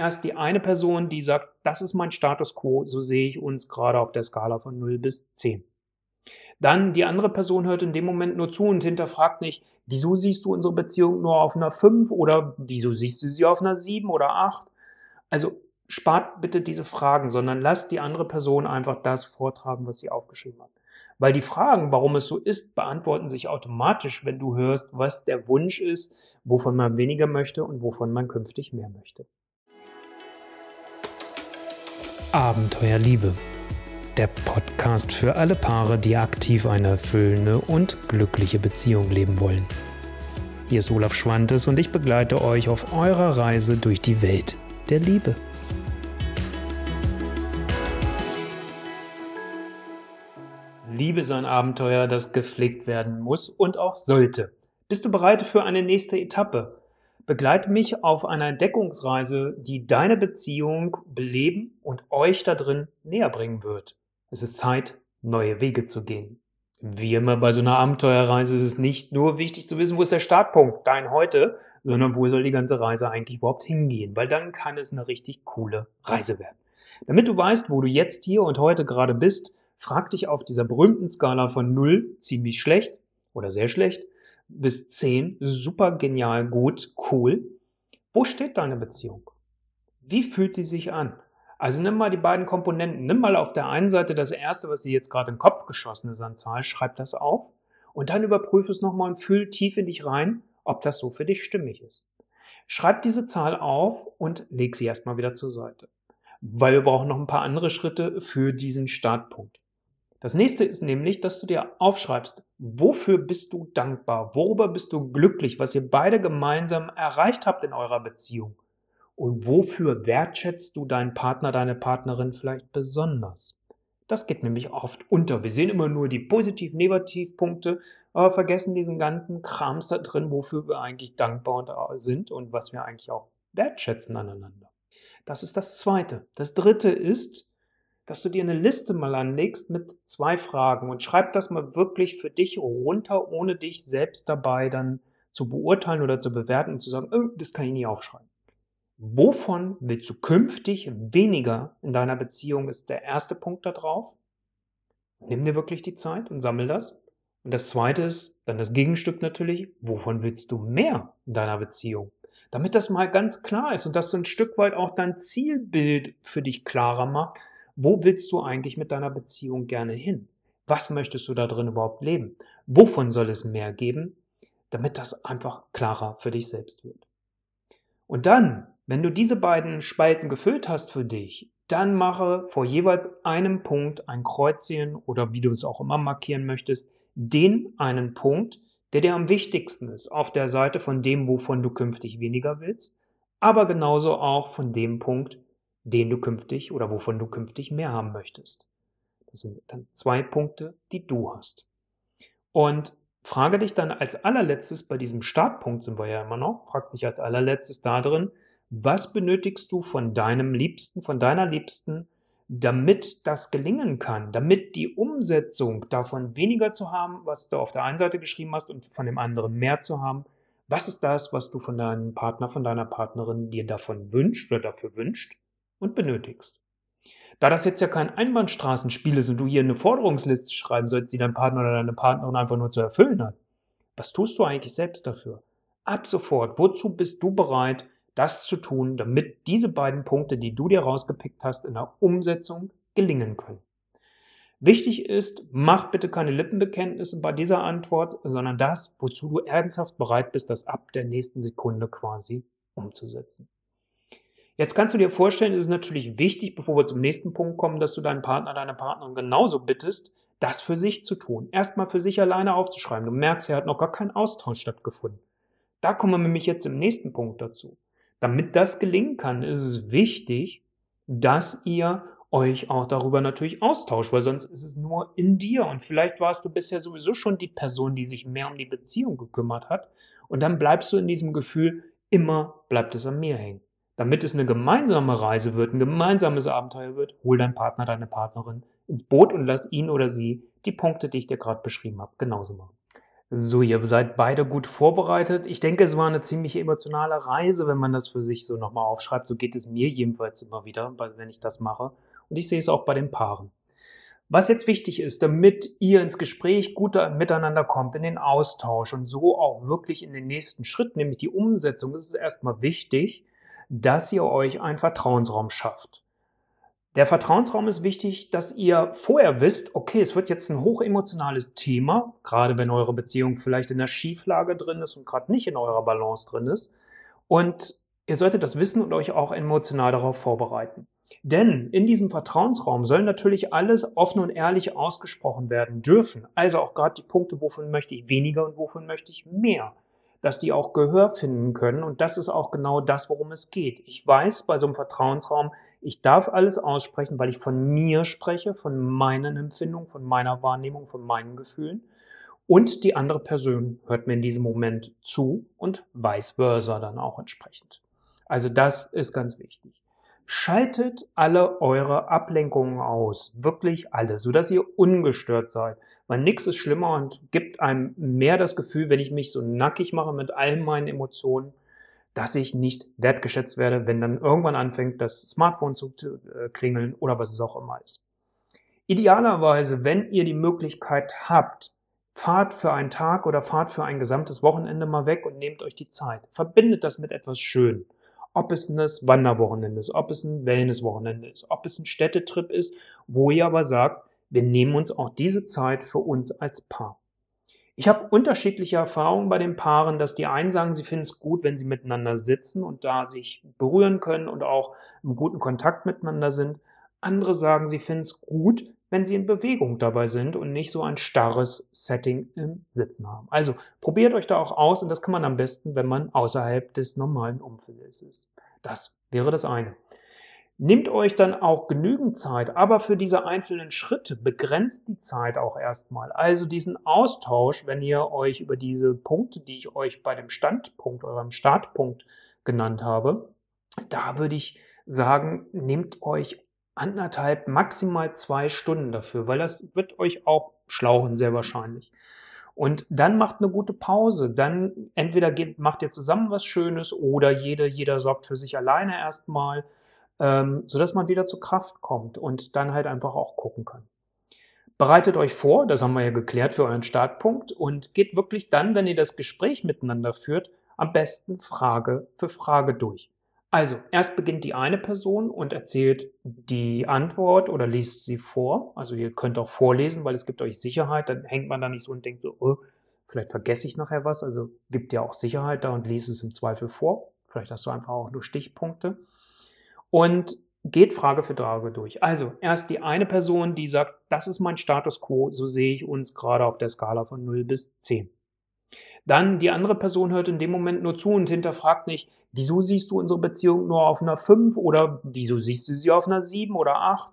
erst die eine Person, die sagt, das ist mein Status quo, so sehe ich uns gerade auf der Skala von 0 bis 10. Dann die andere Person hört in dem Moment nur zu und hinterfragt nicht, wieso siehst du unsere Beziehung nur auf einer 5 oder wieso siehst du sie auf einer 7 oder 8? Also spart bitte diese Fragen, sondern lasst die andere Person einfach das vortragen, was sie aufgeschrieben hat. Weil die Fragen, warum es so ist, beantworten sich automatisch, wenn du hörst, was der Wunsch ist, wovon man weniger möchte und wovon man künftig mehr möchte. Abenteuerliebe. Der Podcast für alle Paare, die aktiv eine erfüllende und glückliche Beziehung leben wollen. Hier ist Olaf Schwantes und ich begleite euch auf eurer Reise durch die Welt der Liebe. Liebe ist ein Abenteuer, das gepflegt werden muss und auch sollte. Bist du bereit für eine nächste Etappe? Begleite mich auf einer Entdeckungsreise, die deine Beziehung beleben und euch da drin näher bringen wird. Es ist Zeit, neue Wege zu gehen. Wie immer bei so einer Abenteuerreise ist es nicht nur wichtig zu wissen, wo ist der Startpunkt, dein heute, sondern wo soll die ganze Reise eigentlich überhaupt hingehen, weil dann kann es eine richtig coole Reise werden. Damit du weißt, wo du jetzt hier und heute gerade bist, frag dich auf dieser berühmten Skala von 0, ziemlich schlecht oder sehr schlecht, bis 10, super genial, gut, cool. Wo steht deine Beziehung? Wie fühlt die sich an? Also nimm mal die beiden Komponenten. Nimm mal auf der einen Seite das erste, was dir jetzt gerade in den Kopf geschossen ist an Zahl, schreib das auf und dann überprüfe es nochmal und fühl tief in dich rein, ob das so für dich stimmig ist. Schreib diese Zahl auf und leg sie erstmal wieder zur Seite. Weil wir brauchen noch ein paar andere Schritte für diesen Startpunkt. Das nächste ist nämlich, dass du dir aufschreibst, wofür bist du dankbar, worüber bist du glücklich, was ihr beide gemeinsam erreicht habt in eurer Beziehung. Und wofür wertschätzt du deinen Partner, deine Partnerin vielleicht besonders? Das geht nämlich oft unter. Wir sehen immer nur die positiv-negativ-Punkte, aber vergessen diesen ganzen Krams da drin, wofür wir eigentlich dankbar sind und was wir eigentlich auch wertschätzen aneinander. Das ist das Zweite. Das Dritte ist, dass du dir eine Liste mal anlegst mit zwei Fragen und schreib das mal wirklich für dich runter, ohne dich selbst dabei dann zu beurteilen oder zu bewerten und zu sagen, oh, das kann ich nie aufschreiben. Wovon willst du künftig weniger in deiner Beziehung, ist der erste Punkt da drauf. Nimm dir wirklich die Zeit und sammel das. Und das zweite ist dann das Gegenstück natürlich, wovon willst du mehr in deiner Beziehung? Damit das mal ganz klar ist und dass du ein Stück weit auch dein Zielbild für dich klarer macht, wo willst du eigentlich mit deiner Beziehung gerne hin? Was möchtest du da drin überhaupt leben? Wovon soll es mehr geben, damit das einfach klarer für dich selbst wird? Und dann, wenn du diese beiden Spalten gefüllt hast für dich, dann mache vor jeweils einem Punkt ein Kreuzchen oder wie du es auch immer markieren möchtest, den einen Punkt, der dir am wichtigsten ist, auf der Seite von dem, wovon du künftig weniger willst, aber genauso auch von dem Punkt, den du künftig oder wovon du künftig mehr haben möchtest. Das sind dann zwei Punkte, die du hast. Und frage dich dann als allerletztes bei diesem Startpunkt sind wir ja immer noch, frag dich als allerletztes da drin, was benötigst du von deinem Liebsten, von deiner Liebsten, damit das gelingen kann, damit die Umsetzung davon weniger zu haben, was du auf der einen Seite geschrieben hast und von dem anderen mehr zu haben. Was ist das, was du von deinem Partner, von deiner Partnerin dir davon wünscht oder dafür wünscht? Und benötigst. Da das jetzt ja kein Einbahnstraßenspiel ist und du hier eine Forderungsliste schreiben sollst, die dein Partner oder deine Partnerin einfach nur zu erfüllen hat, was tust du eigentlich selbst dafür? Ab sofort, wozu bist du bereit, das zu tun, damit diese beiden Punkte, die du dir rausgepickt hast, in der Umsetzung gelingen können? Wichtig ist, mach bitte keine Lippenbekenntnisse bei dieser Antwort, sondern das, wozu du ernsthaft bereit bist, das ab der nächsten Sekunde quasi umzusetzen. Jetzt kannst du dir vorstellen, ist es natürlich wichtig, bevor wir zum nächsten Punkt kommen, dass du deinen Partner, deine Partnerin genauso bittest, das für sich zu tun. Erstmal für sich alleine aufzuschreiben. Du merkst, er hat noch gar keinen Austausch stattgefunden. Da kommen wir nämlich jetzt im nächsten Punkt dazu. Damit das gelingen kann, ist es wichtig, dass ihr euch auch darüber natürlich austauscht, weil sonst ist es nur in dir und vielleicht warst du bisher sowieso schon die Person, die sich mehr um die Beziehung gekümmert hat und dann bleibst du in diesem Gefühl, immer bleibt es an mir hängen. Damit es eine gemeinsame Reise wird, ein gemeinsames Abenteuer wird, hol deinen Partner, deine Partnerin ins Boot und lass ihn oder sie die Punkte, die ich dir gerade beschrieben habe, genauso machen. So, ihr seid beide gut vorbereitet. Ich denke, es war eine ziemlich emotionale Reise, wenn man das für sich so nochmal aufschreibt. So geht es mir jedenfalls immer wieder, wenn ich das mache. Und ich sehe es auch bei den Paaren. Was jetzt wichtig ist, damit ihr ins Gespräch gut miteinander kommt, in den Austausch und so auch wirklich in den nächsten Schritt, nämlich die Umsetzung, ist es erstmal wichtig, dass ihr euch einen Vertrauensraum schafft. Der Vertrauensraum ist wichtig, dass ihr vorher wisst, okay, es wird jetzt ein hochemotionales Thema, gerade wenn eure Beziehung vielleicht in der Schieflage drin ist und gerade nicht in eurer Balance drin ist. Und ihr solltet das wissen und euch auch emotional darauf vorbereiten. Denn in diesem Vertrauensraum soll natürlich alles offen und ehrlich ausgesprochen werden dürfen. Also auch gerade die Punkte, wovon möchte ich weniger und wovon möchte ich mehr. Dass die auch Gehör finden können. Und das ist auch genau das, worum es geht. Ich weiß bei so einem Vertrauensraum, ich darf alles aussprechen, weil ich von mir spreche, von meinen Empfindungen, von meiner Wahrnehmung, von meinen Gefühlen. Und die andere Person hört mir in diesem Moment zu und vice versa dann auch entsprechend. Also das ist ganz wichtig. Schaltet alle eure Ablenkungen aus, wirklich alle, sodass ihr ungestört seid. Weil nichts ist schlimmer und gibt einem mehr das Gefühl, wenn ich mich so nackig mache mit all meinen Emotionen, dass ich nicht wertgeschätzt werde, wenn dann irgendwann anfängt, das Smartphone zu äh, klingeln oder was es auch immer ist. Idealerweise, wenn ihr die Möglichkeit habt, fahrt für einen Tag oder fahrt für ein gesamtes Wochenende mal weg und nehmt euch die Zeit. Verbindet das mit etwas Schön. Ob es ein Wanderwochenende ist, ob es ein Wellnesswochenende ist, ob es ein Städtetrip ist, wo ihr aber sagt, wir nehmen uns auch diese Zeit für uns als Paar. Ich habe unterschiedliche Erfahrungen bei den Paaren, dass die einen sagen, sie finden es gut, wenn sie miteinander sitzen und da sich berühren können und auch im guten Kontakt miteinander sind. Andere sagen, sie finden es gut, wenn sie in Bewegung dabei sind und nicht so ein starres Setting im Sitzen haben. Also probiert euch da auch aus und das kann man am besten, wenn man außerhalb des normalen Umfeldes ist. Das wäre das eine. Nehmt euch dann auch genügend Zeit, aber für diese einzelnen Schritte begrenzt die Zeit auch erstmal. Also diesen Austausch, wenn ihr euch über diese Punkte, die ich euch bei dem Standpunkt, eurem Startpunkt genannt habe, da würde ich sagen, nehmt euch anderthalb, maximal zwei Stunden dafür, weil das wird euch auch schlauchen, sehr wahrscheinlich. Und dann macht eine gute Pause. Dann entweder geht, macht ihr zusammen was Schönes oder jeder, jeder sorgt für sich alleine erstmal ähm, sodass man wieder zur Kraft kommt und dann halt einfach auch gucken kann. Bereitet euch vor, das haben wir ja geklärt für euren Startpunkt und geht wirklich dann, wenn ihr das Gespräch miteinander führt, am besten Frage für Frage durch. Also, erst beginnt die eine Person und erzählt die Antwort oder liest sie vor. Also, ihr könnt auch vorlesen, weil es gibt euch Sicherheit. Dann hängt man da nicht so und denkt so, oh, vielleicht vergesse ich nachher was. Also, gibt ja auch Sicherheit da und liest es im Zweifel vor. Vielleicht hast du einfach auch nur Stichpunkte und geht Frage für Frage durch. Also erst die eine Person, die sagt, das ist mein Status quo, so sehe ich uns gerade auf der Skala von 0 bis 10. Dann die andere Person hört in dem Moment nur zu und hinterfragt nicht, wieso siehst du unsere Beziehung nur auf einer 5 oder wieso siehst du sie auf einer 7 oder 8?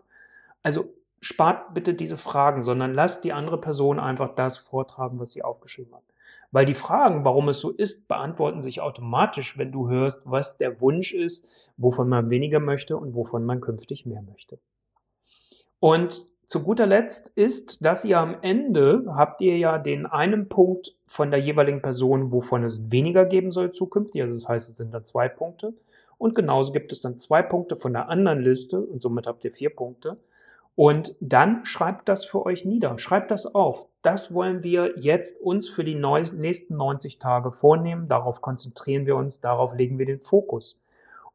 Also spart bitte diese Fragen, sondern lasst die andere Person einfach das vortragen, was sie aufgeschrieben hat. Weil die Fragen, warum es so ist, beantworten sich automatisch, wenn du hörst, was der Wunsch ist, wovon man weniger möchte und wovon man künftig mehr möchte. Und zu guter Letzt ist, dass ihr am Ende habt ihr ja den einen Punkt von der jeweiligen Person, wovon es weniger geben soll zukünftig. Also das heißt, es sind dann zwei Punkte. Und genauso gibt es dann zwei Punkte von der anderen Liste und somit habt ihr vier Punkte. Und dann schreibt das für euch nieder, schreibt das auf. Das wollen wir jetzt uns für die nächsten 90 Tage vornehmen. Darauf konzentrieren wir uns, darauf legen wir den Fokus.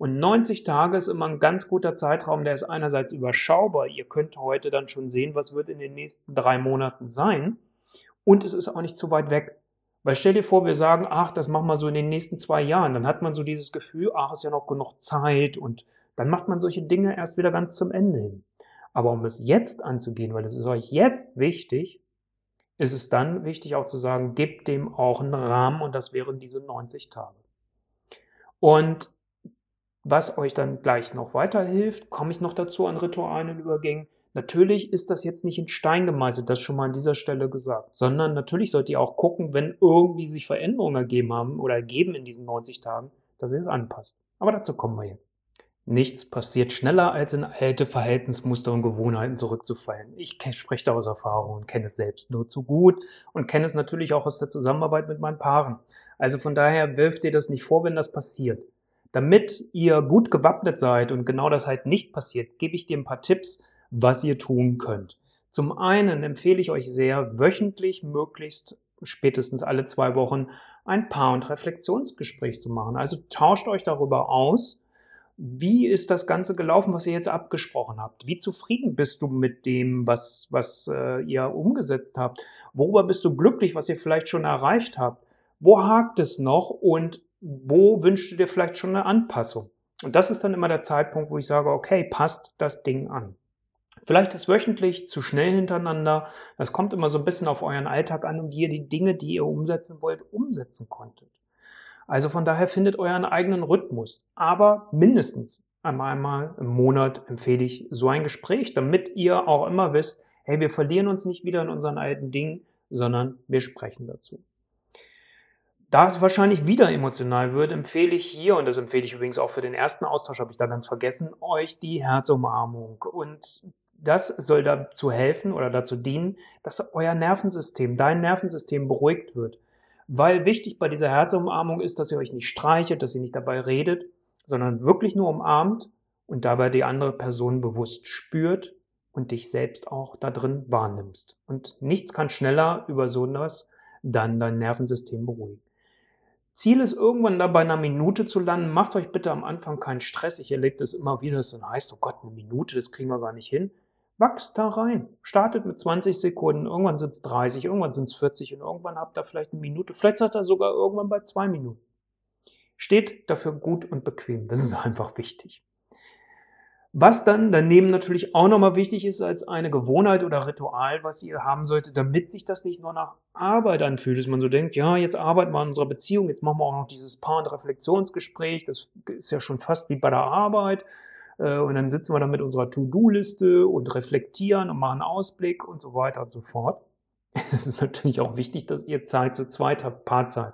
Und 90 Tage ist immer ein ganz guter Zeitraum, der ist einerseits überschaubar. Ihr könnt heute dann schon sehen, was wird in den nächsten drei Monaten sein. Und es ist auch nicht zu weit weg. Weil stell dir vor, wir sagen, ach, das machen wir so in den nächsten zwei Jahren. Dann hat man so dieses Gefühl, ach, ist ja noch genug Zeit. Und dann macht man solche Dinge erst wieder ganz zum Ende hin. Aber um es jetzt anzugehen, weil es ist euch jetzt wichtig, ist es dann wichtig auch zu sagen, gebt dem auch einen Rahmen und das wären diese 90 Tage. Und was euch dann gleich noch weiterhilft, komme ich noch dazu an ritualen Übergängen. Natürlich ist das jetzt nicht in Stein gemeißelt, das schon mal an dieser Stelle gesagt, sondern natürlich sollt ihr auch gucken, wenn irgendwie sich Veränderungen ergeben haben oder ergeben in diesen 90 Tagen, dass ihr es anpasst. Aber dazu kommen wir jetzt. Nichts passiert schneller, als in alte Verhaltensmuster und Gewohnheiten zurückzufallen. Ich spreche da aus Erfahrung und kenne es selbst nur zu gut und kenne es natürlich auch aus der Zusammenarbeit mit meinen Paaren. Also von daher wirft dir das nicht vor, wenn das passiert. Damit ihr gut gewappnet seid und genau das halt nicht passiert, gebe ich dir ein paar Tipps, was ihr tun könnt. Zum einen empfehle ich euch sehr, wöchentlich, möglichst spätestens alle zwei Wochen, ein Paar- und Reflexionsgespräch zu machen. Also tauscht euch darüber aus, wie ist das Ganze gelaufen, was ihr jetzt abgesprochen habt? Wie zufrieden bist du mit dem, was, was äh, ihr umgesetzt habt? Worüber bist du glücklich, was ihr vielleicht schon erreicht habt? Wo hakt es noch und wo wünschst du dir vielleicht schon eine Anpassung? Und das ist dann immer der Zeitpunkt, wo ich sage, okay, passt das Ding an. Vielleicht ist wöchentlich zu schnell hintereinander. Das kommt immer so ein bisschen auf euren Alltag an und wie ihr die Dinge, die ihr umsetzen wollt, umsetzen konntet. Also von daher findet euren eigenen Rhythmus. Aber mindestens einmal im Monat empfehle ich so ein Gespräch, damit ihr auch immer wisst, hey, wir verlieren uns nicht wieder in unseren alten Dingen, sondern wir sprechen dazu. Da es wahrscheinlich wieder emotional wird, empfehle ich hier, und das empfehle ich übrigens auch für den ersten Austausch, habe ich da ganz vergessen, euch die Herzumarmung. Und das soll dazu helfen oder dazu dienen, dass euer Nervensystem, dein Nervensystem beruhigt wird weil wichtig bei dieser Herzumarmung ist, dass ihr euch nicht streichelt, dass ihr nicht dabei redet, sondern wirklich nur umarmt und dabei die andere Person bewusst spürt und dich selbst auch da drin wahrnimmst. Und nichts kann schneller über so etwas dann dein Nervensystem beruhigen. Ziel ist irgendwann da bei einer Minute zu landen. Macht euch bitte am Anfang keinen Stress. Ich erlebe das immer wieder, dass dann heißt, oh Gott, eine Minute, das kriegen wir gar nicht hin. Wachst da rein. Startet mit 20 Sekunden, irgendwann sind es 30, irgendwann sind es 40 und irgendwann habt ihr vielleicht eine Minute. Vielleicht seid ihr sogar irgendwann bei zwei Minuten. Steht dafür gut und bequem. Das ist einfach wichtig. Was dann daneben natürlich auch nochmal wichtig ist als eine Gewohnheit oder Ritual, was ihr haben solltet, damit sich das nicht nur nach Arbeit anfühlt, dass man so denkt, ja, jetzt arbeiten wir an unserer Beziehung, jetzt machen wir auch noch dieses Paar- und Reflexionsgespräch, das ist ja schon fast wie bei der Arbeit. Äh, und dann sitzen wir da mit unserer To-Do-Liste und reflektieren und machen Ausblick und so weiter und so fort. Es ist natürlich auch wichtig, dass ihr Zeit zu zweit habt, Paarzeit,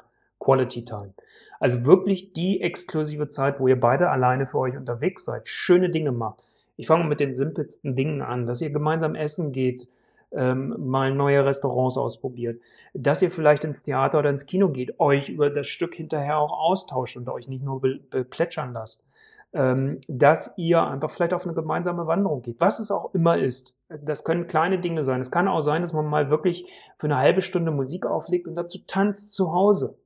Quality Time. Also wirklich die exklusive Zeit, wo ihr beide alleine für euch unterwegs seid, schöne Dinge macht. Ich fange mit den simpelsten Dingen an, dass ihr gemeinsam essen geht, ähm, mal neue Restaurants ausprobiert, dass ihr vielleicht ins Theater oder ins Kino geht, euch über das Stück hinterher auch austauscht und euch nicht nur beplätschern lasst ähm, dass ihr einfach vielleicht auf eine gemeinsame Wanderung geht, was es auch immer ist. Das können kleine Dinge sein. Es kann auch sein, dass man mal wirklich für eine halbe Stunde Musik auflegt und dazu tanzt zu Hause.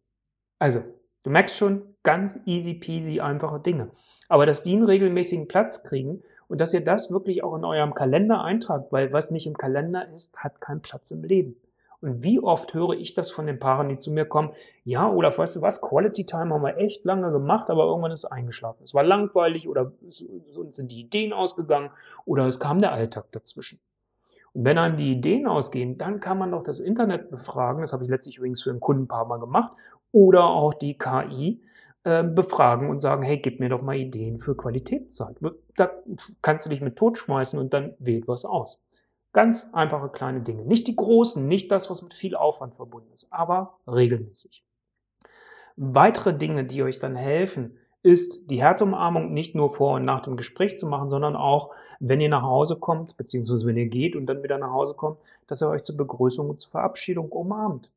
Also, du merkst schon, ganz easy peasy einfache Dinge. Aber dass die einen regelmäßigen Platz kriegen und dass ihr das wirklich auch in eurem Kalender eintragt, weil was nicht im Kalender ist, hat keinen Platz im Leben. Und wie oft höre ich das von den Paaren, die zu mir kommen, ja, Olaf, weißt du was, Quality Time haben wir echt lange gemacht, aber irgendwann ist es eingeschlafen. Es war langweilig oder uns sind die Ideen ausgegangen oder es kam der Alltag dazwischen. Und wenn einem die Ideen ausgehen, dann kann man doch das Internet befragen, das habe ich letztlich übrigens für ein Kundenpaar mal gemacht, oder auch die KI äh, befragen und sagen, hey, gib mir doch mal Ideen für Qualitätszeit. Da kannst du dich mit totschmeißen und dann wählt was aus. Ganz einfache kleine Dinge. Nicht die großen, nicht das, was mit viel Aufwand verbunden ist, aber regelmäßig. Weitere Dinge, die euch dann helfen, ist die Herzumarmung nicht nur vor und nach dem Gespräch zu machen, sondern auch, wenn ihr nach Hause kommt, beziehungsweise wenn ihr geht und dann wieder nach Hause kommt, dass ihr euch zur Begrüßung und zur Verabschiedung umarmt.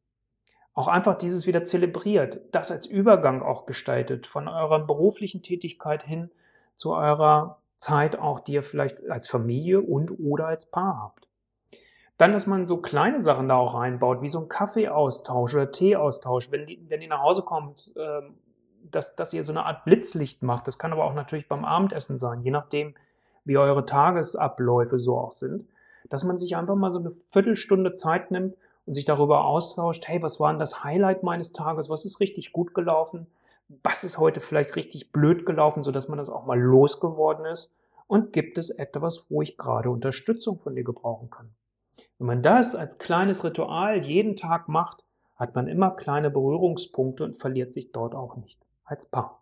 Auch einfach dieses wieder zelebriert, das als Übergang auch gestaltet von eurer beruflichen Tätigkeit hin zu eurer Zeit auch, die ihr vielleicht als Familie und oder als Paar habt. Dann, dass man so kleine Sachen da auch reinbaut, wie so ein Kaffeeaustausch oder Teeaustausch, wenn, die, wenn ihr nach Hause kommt, ähm, dass, dass ihr so eine Art Blitzlicht macht. Das kann aber auch natürlich beim Abendessen sein, je nachdem, wie eure Tagesabläufe so auch sind. Dass man sich einfach mal so eine Viertelstunde Zeit nimmt und sich darüber austauscht, hey, was war denn das Highlight meines Tages? Was ist richtig gut gelaufen? was ist heute vielleicht richtig blöd gelaufen, sodass man das auch mal losgeworden ist und gibt es etwas, wo ich gerade Unterstützung von dir gebrauchen kann. Wenn man das als kleines Ritual jeden Tag macht, hat man immer kleine Berührungspunkte und verliert sich dort auch nicht als Paar.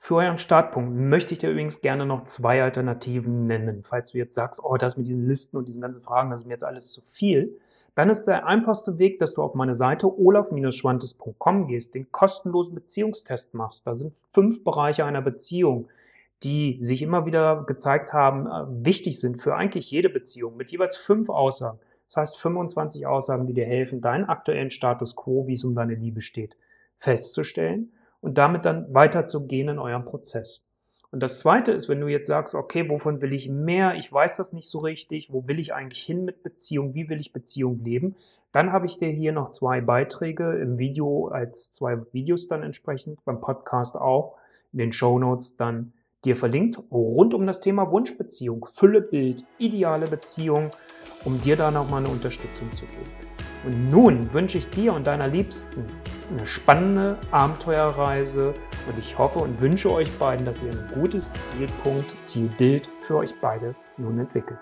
Für euren Startpunkt möchte ich dir übrigens gerne noch zwei Alternativen nennen. Falls du jetzt sagst, oh, das mit diesen Listen und diesen ganzen Fragen, das ist mir jetzt alles zu viel, dann ist der einfachste Weg, dass du auf meine Seite olaf-schwantes.com gehst, den kostenlosen Beziehungstest machst. Da sind fünf Bereiche einer Beziehung, die sich immer wieder gezeigt haben, äh, wichtig sind für eigentlich jede Beziehung, mit jeweils fünf Aussagen. Das heißt 25 Aussagen, die dir helfen, deinen aktuellen Status quo, wie es um deine Liebe steht, festzustellen und damit dann weiterzugehen in eurem Prozess. Und das Zweite ist, wenn du jetzt sagst, okay, wovon will ich mehr? Ich weiß das nicht so richtig. Wo will ich eigentlich hin mit Beziehung? Wie will ich Beziehung leben? Dann habe ich dir hier noch zwei Beiträge im Video als zwei Videos dann entsprechend, beim Podcast auch, in den Show Notes dann dir verlinkt, rund um das Thema Wunschbeziehung, Füllebild, ideale Beziehung, um dir da nochmal eine Unterstützung zu geben. Und nun wünsche ich dir und deiner Liebsten eine spannende Abenteuerreise und ich hoffe und wünsche euch beiden, dass ihr ein gutes Zielpunkt, Zielbild für euch beide nun entwickelt.